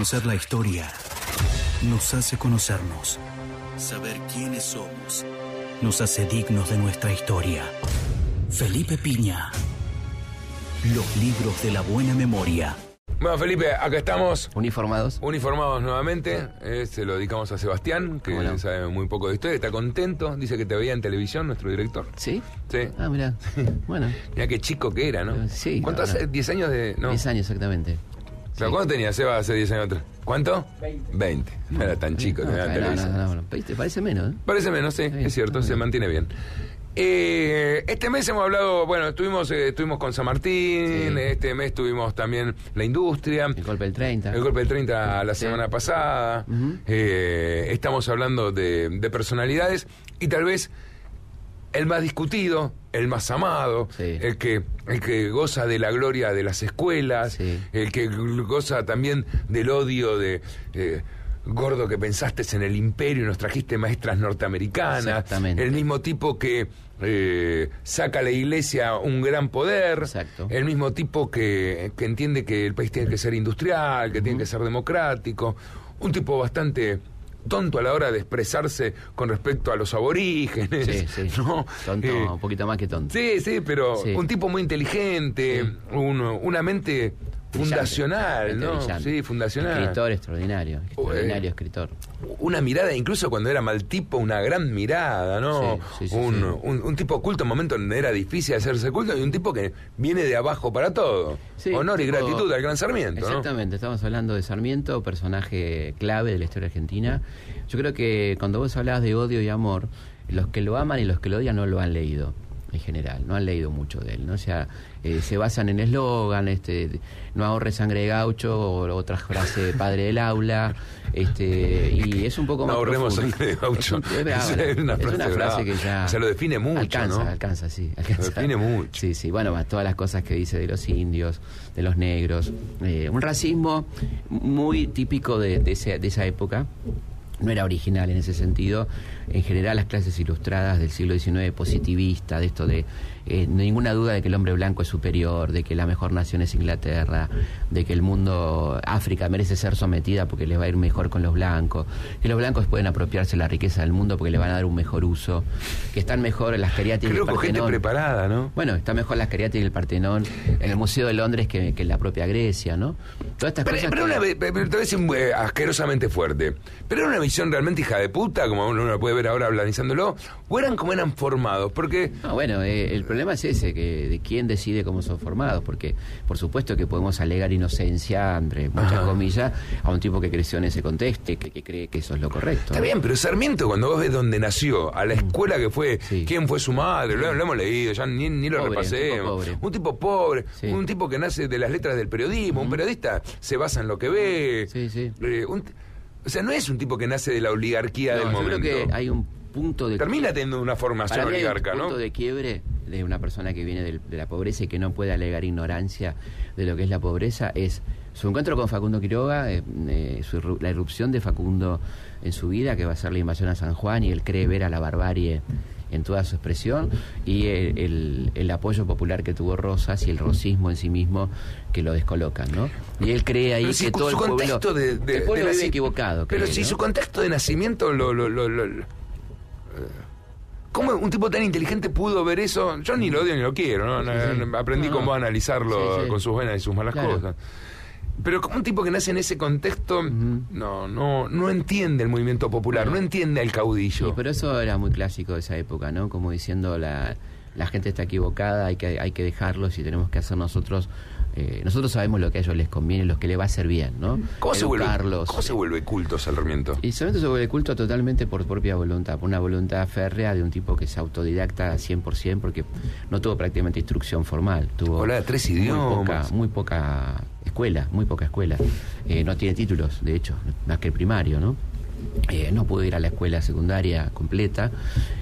Conocer la historia nos hace conocernos. Saber quiénes somos nos hace dignos de nuestra historia. Felipe Piña. Los libros de la buena memoria. Bueno, Felipe, acá estamos. Uniformados. Uniformados nuevamente, eh, se lo dedicamos a Sebastián, que Bueno. sabe muy poco de historia, está contento, dice que te veía en televisión, nuestro director. ¿Sí? Sí. Ah, mira. Bueno, Mira qué chico que era, ¿no? Sí, ¿Cuánto la hace? verdad. ¿10 años de.? No. 10 años exactamente. ¿Pero ¿Cuánto tenía Seba hace 10 años atrás? ¿Cuánto? 20. 20. No era tan chico, No, tenía no, televisión. no, no. Parece menos, ¿eh? Parece menos, sí, bien, es cierto, se mantiene bien. Eh, este mes hemos hablado, bueno, estuvimos, eh, estuvimos con San Martín, Sí. este mes tuvimos también la industria. El golpe del 30. El golpe del 30 la Sí. semana pasada. Eh, estamos hablando de, de personalidades y tal vez el más discutido, el más amado, Sí. el, que, el que goza de la gloria de las escuelas, Sí. el que goza también del odio de... eh, Gordo que pensaste en el imperio y nos trajiste maestras norteamericanas. El mismo tipo que eh, saca a la iglesia un gran poder. Exacto. El mismo tipo que, que entiende que el país tiene que ser industrial, que tiene que ser democrático. Un tipo bastante tonto a la hora de expresarse con respecto a los aborígenes. Sí, sí. ¿no? Tonto, Eh, un poquito más que tonto. sí, sí, pero Sí. un tipo muy inteligente, un- una mente fundacional, ¿no? Sí, fundacional. Escritor extraordinario. Extraordinario eh, escritor. Una mirada, incluso cuando era mal tipo, una gran mirada, ¿no? Sí, sí, sí, un. Un, un tipo culto en momentos donde era difícil hacerse culto y un tipo que viene de abajo para todo. Honor y gratitud al gran Sarmiento, ¿no? Exactamente, estamos hablando de Sarmiento, personaje clave de la historia argentina. Yo creo que cuando vos hablabas de odio y amor, los que lo aman y los que lo odian no lo han leído en general, no han leído mucho de él, ¿no? O sea, eh, se basan en eslogan, este, de, no ahorre sangre de gaucho, o otra frase padre del aula, este, y es un poco No más ahorremos profundo. sangre de gaucho. Es, un- es brava, Es una es frase una frase brava. que ya... O sea, lo define mucho, Alcanza, ¿no? alcanza, sí. Alcanza. define mucho. Sí, sí, bueno, más todas las cosas que dice de los indios, de los negros. Eh, un racismo muy típico de, de ese- de esa época. No era original en ese sentido. En general, las clases ilustradas del siglo XIX, positivista, de esto de eh, ninguna duda de que el hombre blanco es superior, de que la mejor nación es Inglaterra, de que el mundo, África, merece ser sometida porque les va a ir mejor con los blancos, que los blancos pueden apropiarse la riqueza del mundo porque le van a dar un mejor uso, que están mejor las ceriáticas Creo del con gente Partenón. preparada, ¿no? Bueno, está mejor las cariáticas del Partenón en el Museo de Londres que, que en la propia Grecia, ¿no? Todas estas Pero, cosas. pero que- una, pero decir eh, asquerosamente fuerte. Pero era una visión realmente hija de puta, como uno lo puede ver ahora analizándolo, o eran como eran formados, porque No, bueno, eh, el problema es ese, que de quién decide cómo son formados, porque por supuesto que podemos alegar inocencia, entre muchas Ajá. comillas, a un tipo que creció en ese contexto y que, que cree que eso es lo correcto. Está bien, pero Sarmiento, cuando vos ves dónde nació, a la escuela que fue, Sí. quién fue su madre, lo, lo hemos leído, ya ni, ni lo Pobre, repasemos. un tipo pobre. Un tipo pobre, Sí. un tipo que nace de las letras del periodismo. Un periodista se basa en lo que ve. Sí, sí. Eh, un o sea, no es un tipo que nace de la oligarquía No, del yo momento. creo que hay un punto de Termina teniendo una formación Para mí hay un oligarca, punto ¿no? de quiebre de una persona que viene de la pobreza y que no puede alegar ignorancia de lo que es la pobreza es su encuentro con Facundo Quiroga, eh, eh, su la irrupción de Facundo en su vida, que va a ser la invasión a San Juan, y él cree ver a la barbarie en toda su expresión, y el, el- el apoyo popular que tuvo Rosas y el rosismo en sí mismo que lo descolocan, ¿no? Y él cree ahí si que todo su el pueblo, contexto de, de- el pueblo de vive equivocado. Pero cree, si ¿no? su contexto de nacimiento lo... lo, lo- lo- eh, ¿Cómo un tipo tan inteligente pudo ver eso? Yo ni lo odio ni lo quiero, ¿no? Sí, sí. No, Aprendí No, a analizarlo sí. con sus buenas y sus malas Claro. cosas. Pero como un tipo que nace en ese contexto, no, no, no entiende el movimiento popular, no, entiende al caudillo. Sí, pero eso era muy clásico de esa época, ¿no? Como diciendo la, la gente está equivocada, hay que, hay que dejarlos y tenemos que hacer nosotros. eh, nosotros sabemos lo que a ellos les conviene, lo que les va a hacer bien, ¿no? ¿Cómo, se vuelve. ¿Cómo se vuelve culto Sarmiento? Y Sarmiento se vuelve culto totalmente por propia voluntad, por una voluntad férrea de un tipo que es autodidacta 100% porque no tuvo prácticamente instrucción formal. Tuvo Hablaba tres muy idiomas. poca, muy poca escuela, muy poca escuela. Eh, no tiene títulos, de hecho, más que el primario, ¿no? Eh, no pudo ir a la escuela secundaria completa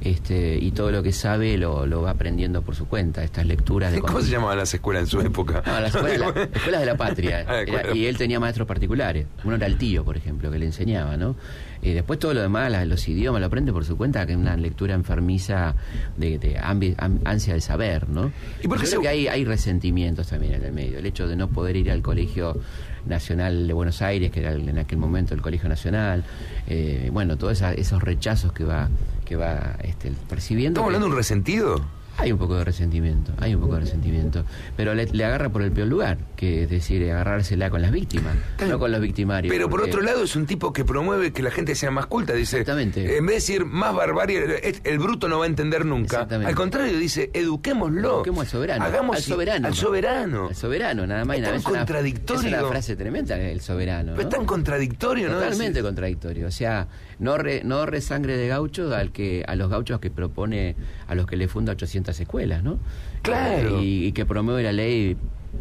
este, y todo lo que sabe lo, lo va aprendiendo por su cuenta, estas lecturas de... ¿Cómo se llamaban las escuelas en su época? No, las escuelas, la- escuelas de la patria. Ah, Era- y él tenía maestros particulares. Uno era el tío, por ejemplo, que le enseñaba, ¿no? Y después todo lo demás, la- los idiomas, lo aprende por su cuenta, que es una lectura enfermiza de, de ambi- am- ansia de saber, ¿no? ¿Y por qué Yo se- creo que hay, hay resentimientos también en el medio. El hecho de no poder ir al colegio Nacional de Buenos Aires, que era en aquel momento el Colegio Nacional, eh, bueno, todos esos rechazos que va que va este, percibiendo. ¿Estamos hablando de un resentido? Hay un poco de resentimiento, hay un poco de resentimiento, pero le, agarra por el peor lugar, que es decir, agarrársela con las víctimas, no con los victimarios. Pero por otro lado es un tipo que promueve que la gente sea más culta, dice, Exactamente. en vez de decir más barbarie, el, bruto no va a entender nunca. Al contrario, dice, eduquémoslo. Eduquemos al soberano. Hagamos al soberano. Al soberano. Al soberano, nada más y nada menos. Es contradictorio. Es una frase tremenda, el soberano. ¿no? es tan contradictorio, ¿no? Totalmente contradictorio. O sea, no re, no resangre de gaucho al que, a los gauchos que propone, a los que le funda 800 escuelas, ¿no? Claro. Y, que promueve la ley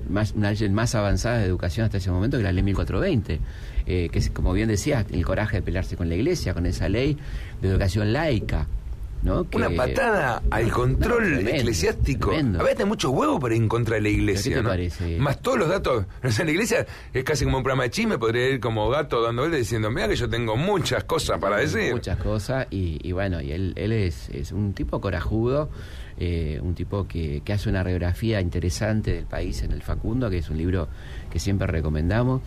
más, una ley más avanzada de educación hasta ese momento que la ley 1420, eh, que es, como bien decía, el coraje de pelearse con la iglesia, con esa ley de educación laica. Una patada al control eclesiástico. A veces mucho huevo para ir en contra de la iglesia. Más todos los datos. en la iglesia es casi como un programa de chisme, podría ir como gato dando vueltas diciendo, mira que yo tengo muchas cosas para decir. Muchas cosas, y, bueno, y él, él es, es un tipo corajudo. Eh, un tipo que, que, hace una radiografía interesante del país en el Facundo, que es un libro que siempre recomendamos.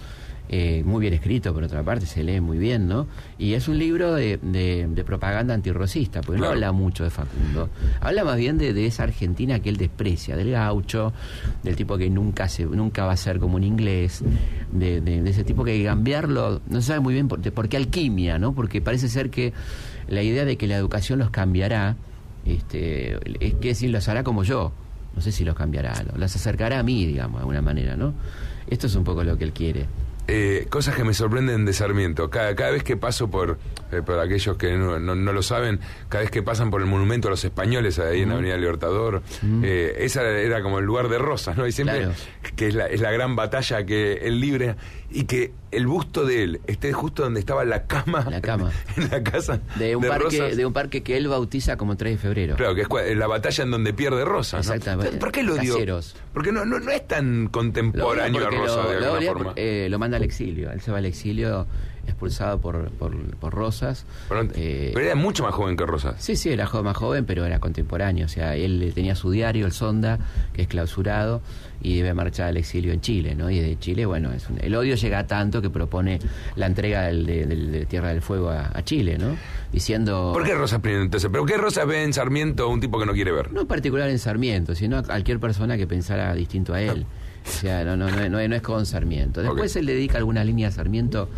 Eh, muy bien escrito, por otra parte, se lee muy bien, ¿no? Y es un libro de, de, propaganda antirrocista, porque no habla mucho de Facundo. Habla más bien de, esa Argentina que él desprecia, del gaucho, del tipo que nunca se, nunca va a ser como un inglés, de, ese tipo que cambiarlo, no se sabe muy bien por, por qué alquimia, ¿no? Porque parece ser que la idea de que la educación los cambiará, este, es que si los hará como yo. No sé si los cambiará, los acercará a mí, digamos, de alguna manera, ¿no? Esto es un poco lo que él quiere. Eh, cosas que me sorprenden de Sarmiento. Cada, cada vez que paso por, eh, por aquellos que no, no, lo saben, cada vez que pasan por el monumento a los españoles ahí en la Avenida Libertador, eh, esa era como el lugar de rosas, ¿no? Y siempre que es la, es la gran batalla que él libre y que el busto de él esté justo donde estaba la cama, la cama. en la casa de un parque de un parque que él bautiza como 3 de febrero. Claro, que es la batalla en donde pierde Rosas. Exactamente. ¿Por qué lo dio? Porque no, no, no es tan contemporáneo a Rosa de alguna forma. Eh, lo manda al exilio. Él se va al exilio expulsado por, por, Rosas. Eh, pero, era mucho más joven que Rosas. Sí, sí, era más joven, pero era contemporáneo. O sea, él tenía su diario, el Sonda, que es clausurado, y debe marchar al exilio en Chile, ¿no? Y de Chile, bueno, es el odio llega tanto que propone la entrega del, de, Tierra del Fuego a, Chile, ¿no? Diciendo... ¿Por qué Rosas entonces? ¿Pero qué Rosas ve en Sarmiento un tipo que no quiere ver? No en particular en Sarmiento, sino a cualquier persona que pensara distinto a él. O sea, no, no, no, no, es con Sarmiento. Después él dedica algunas líneas a Sarmiento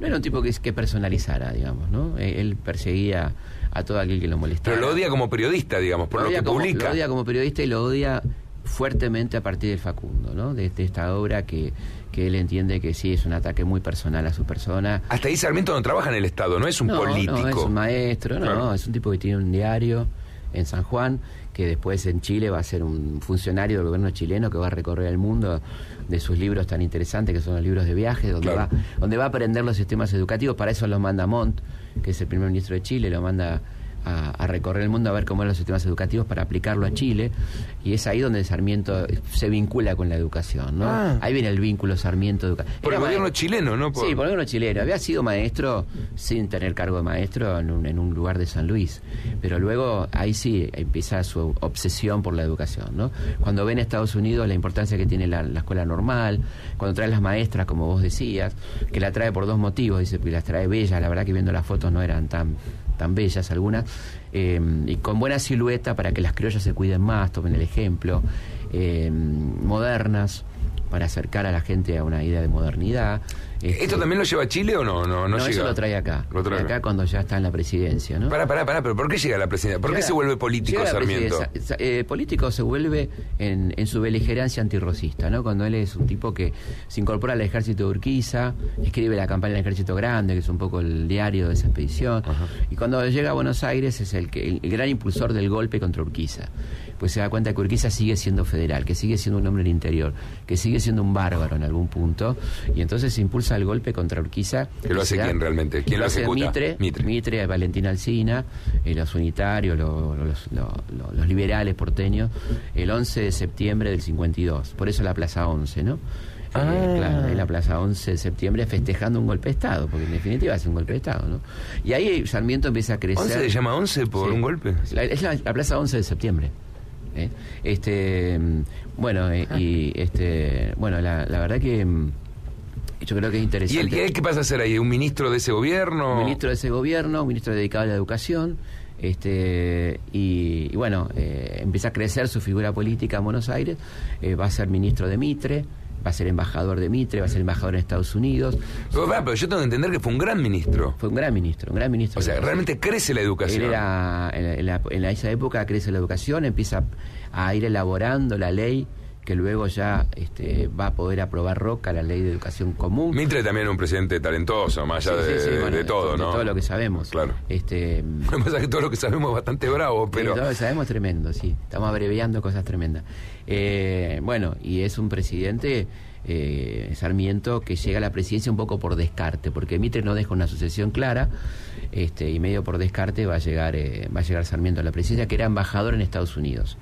no era un tipo que, que personalizara, digamos, ¿no? Eh, él perseguía a todo aquel que lo molestaba. Pero lo odia como periodista, digamos, por lo, que publica. Lo odia como periodista y lo odia fuertemente a partir del Facundo, ¿no? De, esta obra que, que él entiende que sí es un ataque muy personal a su persona. Hasta ahí Sarmiento no trabaja en el Estado, no es un político. No, es un maestro, no, es un tipo que tiene un diario en San Juan, que después en Chile va a ser un funcionario del gobierno chileno que va a recorrer el mundo de sus libros tan interesantes que son los libros de viaje, donde, va, donde va a aprender los sistemas educativos, para eso lo manda Montt, que es el primer ministro de Chile, lo manda a, recorrer el mundo a ver cómo eran los sistemas educativos para aplicarlo a Chile y es ahí donde Sarmiento se vincula con la educación, ¿no? Ah. Ahí viene el vínculo Sarmiento Por el gobierno chileno, ¿no? Sí, por el gobierno chileno. Había sido maestro sin tener cargo de maestro en un, en un lugar de San Luis, pero luego ahí sí empieza su obsesión por la educación, ¿no? Cuando ven en Estados Unidos la importancia que tiene la, escuela normal, cuando trae las maestras, como vos decías, que la trae por dos motivos, dice, que las trae bellas, la verdad que viendo las fotos no eran tan tan bellas algunas, eh, y con buena silueta para que las criollas se cuiden más, tomen el ejemplo, eh, modernas para acercar a la gente a una idea de modernidad. Este, ¿Esto también lo lleva a Chile o no? No, no, eso lo trae acá. Lo trae acá. cuando ya está en la presidencia, ¿no? Pará, pará, pará, pero ¿por qué llega a la presidencia? ¿Por qué se vuelve político Sarmiento? Eh, político se vuelve en, en, su beligerancia antirrocista, ¿no? Cuando él es un tipo que se incorpora al ejército de Urquiza, escribe la campaña del ejército grande, que es un poco el diario de esa expedición, y cuando llega a Buenos Aires es el, que, el gran impulsor del golpe contra Urquiza pues se da cuenta que Urquiza sigue siendo federal, que sigue siendo un hombre del interior, que sigue siendo un bárbaro en algún punto, y entonces se impulsa el golpe contra Urquiza. ¿Que lo hace quién realmente? ¿Quién lo, hace Mitre, Mitre, Valentín Alcina, eh, los unitarios, los, liberales porteños, el 11 de septiembre del 52. Por eso la Plaza 11, ¿no? Eh, ah. claro, en la Plaza 11 de septiembre festejando un golpe de Estado, porque en definitiva es un golpe de Estado, ¿no? Y ahí Sarmiento empieza a crecer. ¿11 se llama 11 por un golpe? es la, la Plaza 11 de septiembre. ¿Eh? Este, bueno, eh, y este, bueno, la, la verdad que Yo creo que es interesante. ¿Y, él, qué pasa a hacer ahí? ¿Un ministro de ese gobierno? Un ministro de ese gobierno, un ministro dedicado a la educación. Este, y, bueno, eh, empieza a crecer su figura política en Buenos Aires. Eh, va a ser ministro de Mitre va a ser embajador de Mitre, va a ser embajador en Estados Unidos. Pero, yo tengo que entender que fue un gran ministro. Fue un gran ministro, un gran ministro. O sea, realmente crece la educación. Él era, en, esa época crece la educación, empieza a ir elaborando la ley que luego ya este, va a poder aprobar Roca la ley de educación común. Mitre también es un presidente talentoso, más allá de, todo, ¿no? De todo lo que sabemos. Claro. Este, pasa que todo lo que sabemos es bastante bravo, pero... todo lo que sabemos es tremendo, sí. Estamos abreviando cosas tremendas. Eh, bueno, y es un presidente... Eh, Sarmiento que llega a la presidencia un poco por descarte, porque Mitre no deja una sucesión clara, este, y medio por descarte va a llegar, eh, va a llegar Sarmiento a la presidencia, que era embajador en Estados Unidos.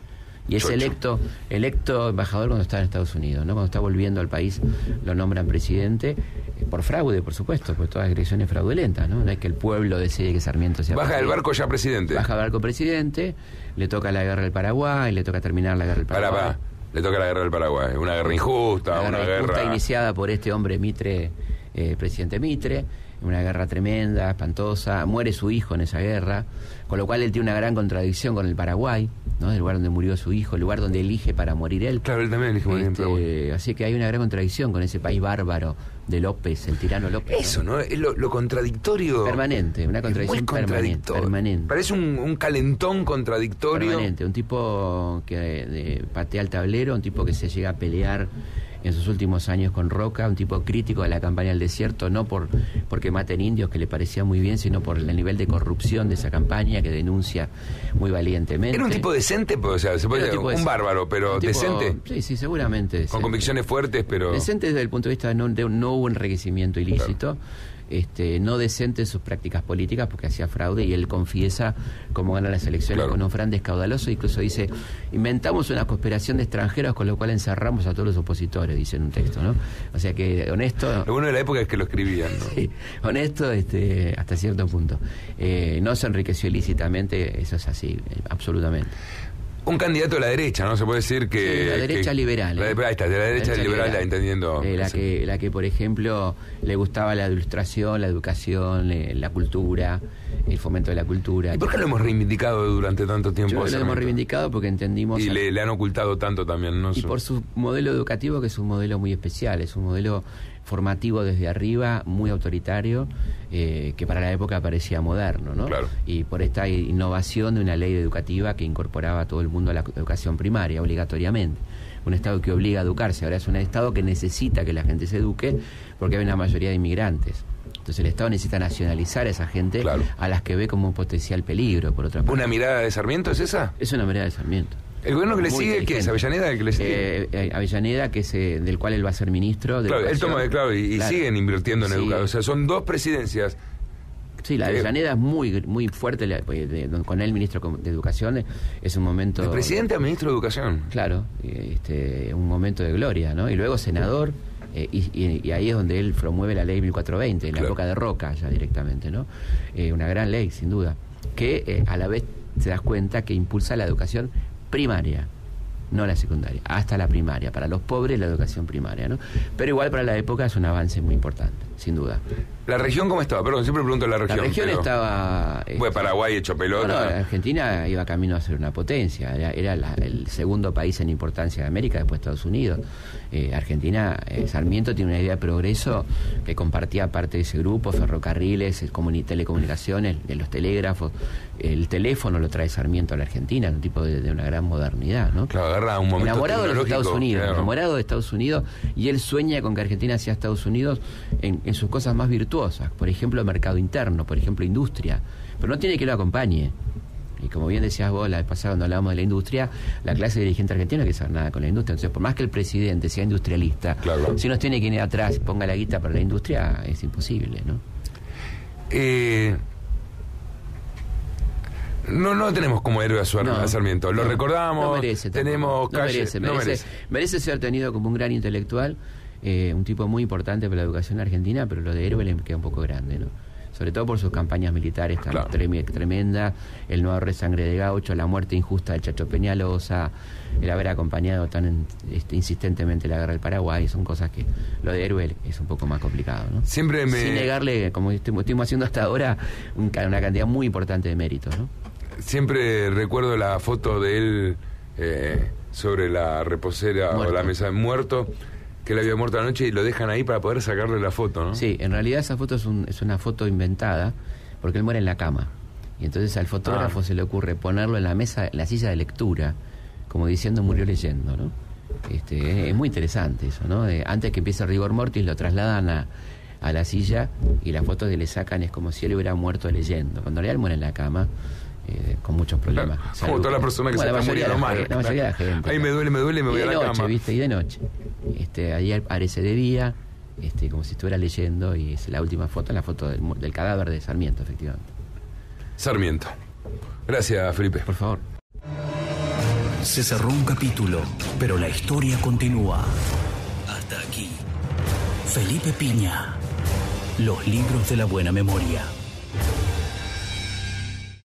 Y es electo, electo embajador cuando está en Estados Unidos, ¿no? Cuando está volviendo al país lo nombran presidente, eh, por fraude, por supuesto, pues todas las elecciones fraudulentas, ¿no? No es que el pueblo decide que Sarmiento sea Baja del barco ya presidente. Baja del barco presidente, le toca la guerra del Paraguay, le toca terminar la guerra del Paraguay. le toca la guerra del Paraguay, una guerra injusta, una, guerra, injusta iniciada por este hombre Mitre, eh, presidente Mitre, una guerra tremenda, espantosa, muere su hijo en esa guerra, con lo cual él tiene una gran contradicción con el Paraguay, ¿no? el lugar donde murió su hijo, el lugar donde elige para morir él. Claro, él también elige morir este, Así que hay una gran contradicción con ese país bárbaro de López, el tirano López. Eso, ¿no? Es lo, contradictorio. Permanente, una contradicción permanente, permanente. Parece un, calentón contradictorio. Permanente, un tipo que patea el tablero, un tipo que se llega a pelear en sus últimos años con Roca, un tipo crítico de la campaña del desierto, no por porque maten indios, que le parecía muy bien, sino por el nivel de corrupción de esa campaña que denuncia muy valientemente. Era un tipo decente, pues, o sea, se puede, un, un bárbaro, pero decente. Sí, sí, seguramente. Con convicciones fuertes, pero... Decente desde el punto de vista de no, no hubo enriquecimiento ilícito este, no decente en sus prácticas políticas porque hacía fraude y él confiesa cómo gana las elecciones con un fraude escaudaloso. Incluso dice, inventamos una cooperación de extranjeros con lo cual encerramos a todos los opositores, dice en un texto, ¿no? O sea que honesto... Lo bueno de la época es que lo escribían, ¿no? sí, honesto este, hasta cierto punto. Eh, no se enriqueció ilícitamente, eso es así, absolutamente un candidato de la derecha, ¿no? Se puede decir que... de la derecha liberal. La de, ahí está, de la derecha, liberal, entendiendo... Eh, la, que, la que, por ejemplo, le gustaba la ilustración, la educación, eh, la cultura, el fomento de la cultura. ¿Y por qué lo hemos reivindicado durante tanto tiempo? lo hemos reivindicado porque entendimos... Y le, han ocultado tanto también, ¿no? Y por su modelo educativo, que es un modelo muy especial, es un modelo formativo desde arriba, muy autoritario, eh, que para la época parecía moderno, ¿no? Y por esta innovación de una ley educativa que incorporaba a todo el mundo a la educación primaria, obligatoriamente. Un Estado que obliga a educarse, ahora es un Estado que necesita que la gente se eduque porque hay una mayoría de inmigrantes. Entonces el Estado necesita nacionalizar a esa gente a las que ve como un potencial peligro, por otra parte. ¿Una mirada de Sarmiento es esa? Es una mirada de Sarmiento. ¿El gobierno que le sigue qué es? ¿Avellaneda el que le sigue? Eh, eh, Avellaneda, que es eh, del cual él va a ser ministro. De claro, él toma, claro, y, siguen invirtiendo en educación. O sea, son dos presidencias. Sí, la Avellaneda es muy muy fuerte, pues, con él ministro de Educación, es un momento... ¿El presidente a ministro de Educación? Claro, este, un momento de gloria, ¿no? Y luego senador, y, ahí es donde él promueve la ley 1420, en la época de Roca ya directamente, ¿no? una gran ley, sin duda, que a la vez te das cuenta que impulsa la educación primaria, no la secundaria, hasta la primaria. Para los pobres la educación primaria, ¿no? Pero igual para la época es un avance muy importante, sin duda. ¿La región cómo estaba? Perdón, siempre pregunto la región. La región estaba... Fue este, Paraguay hecho pelota. Argentina iba camino a ser una potencia, era, el segundo país en importancia de América después de Estados Unidos. Eh, Argentina, eh, Sarmiento tiene una idea de progreso que compartía parte de ese grupo, ferrocarriles, telecomunicaciones, de los telégrafos, el teléfono lo trae Sarmiento a la Argentina, un tipo de, una gran modernidad, ¿no? Claro, agarra un momento enamorado de los Estados Unidos, enamorado de Estados Unidos, y él sueña con que Argentina sea Estados Unidos en, sus cosas más virtuosas, por ejemplo, mercado interno, por ejemplo, industria, pero no tiene que lo acompañe. Y como bien decías vos la vez pasada cuando hablábamos de la industria, la clase dirigente argentina no quiere saber nada con la industria. Entonces, por más que el presidente sea industrialista, si no tiene que ir atrás y ponga la guita para la industria, es imposible, ¿no? Eh, no, no tenemos como héroe a, su, Sarmiento. Lo recordamos. merece. Tenemos merece, merece, ser tenido como un gran intelectual, eh, un tipo muy importante para la educación argentina, pero lo de héroe le queda un poco grande, ¿no? sobre todo por sus campañas militares tan tremendas, el no ahorre sangre de gaucho, la muerte injusta del Chacho Peñalosa, el haber acompañado tan este, insistentemente la guerra del Paraguay, son cosas que lo de héroe es un poco más complicado. ¿no? Siempre me... Sin negarle, como estuvimos haciendo hasta ahora, una cantidad muy importante de méritos. ¿no? Siempre recuerdo la foto de él eh, sobre la reposera o la mesa de muerto que él había muerto anoche y lo dejan ahí para poder sacarle la foto, ¿no? Sí, en realidad esa foto es, es una foto inventada porque él muere en la cama. Y entonces al fotógrafo ah. se le ocurre ponerlo en la mesa, en la silla de lectura, como diciendo murió leyendo, ¿no? Este, es muy interesante eso, ¿no? antes que empiece rigor mortis lo trasladan a, a la silla y la foto que le sacan es como si él hubiera muerto leyendo. Cuando él muere en la cama, eh, con muchos problemas. como toda la persona que se está muriendo mal. La mayoría de la gente. Ahí me duele, me duele, me voy a la noche, ¿viste? Y de noche. Este, ahí aparece de día, este, como si estuviera leyendo, y es la última foto, la foto del, del cadáver de Sarmiento, efectivamente. Sarmiento. Gracias, Felipe. Por favor. Se cerró un capítulo, pero la historia continúa. Hasta aquí. Felipe Piña. Los libros de la buena memoria.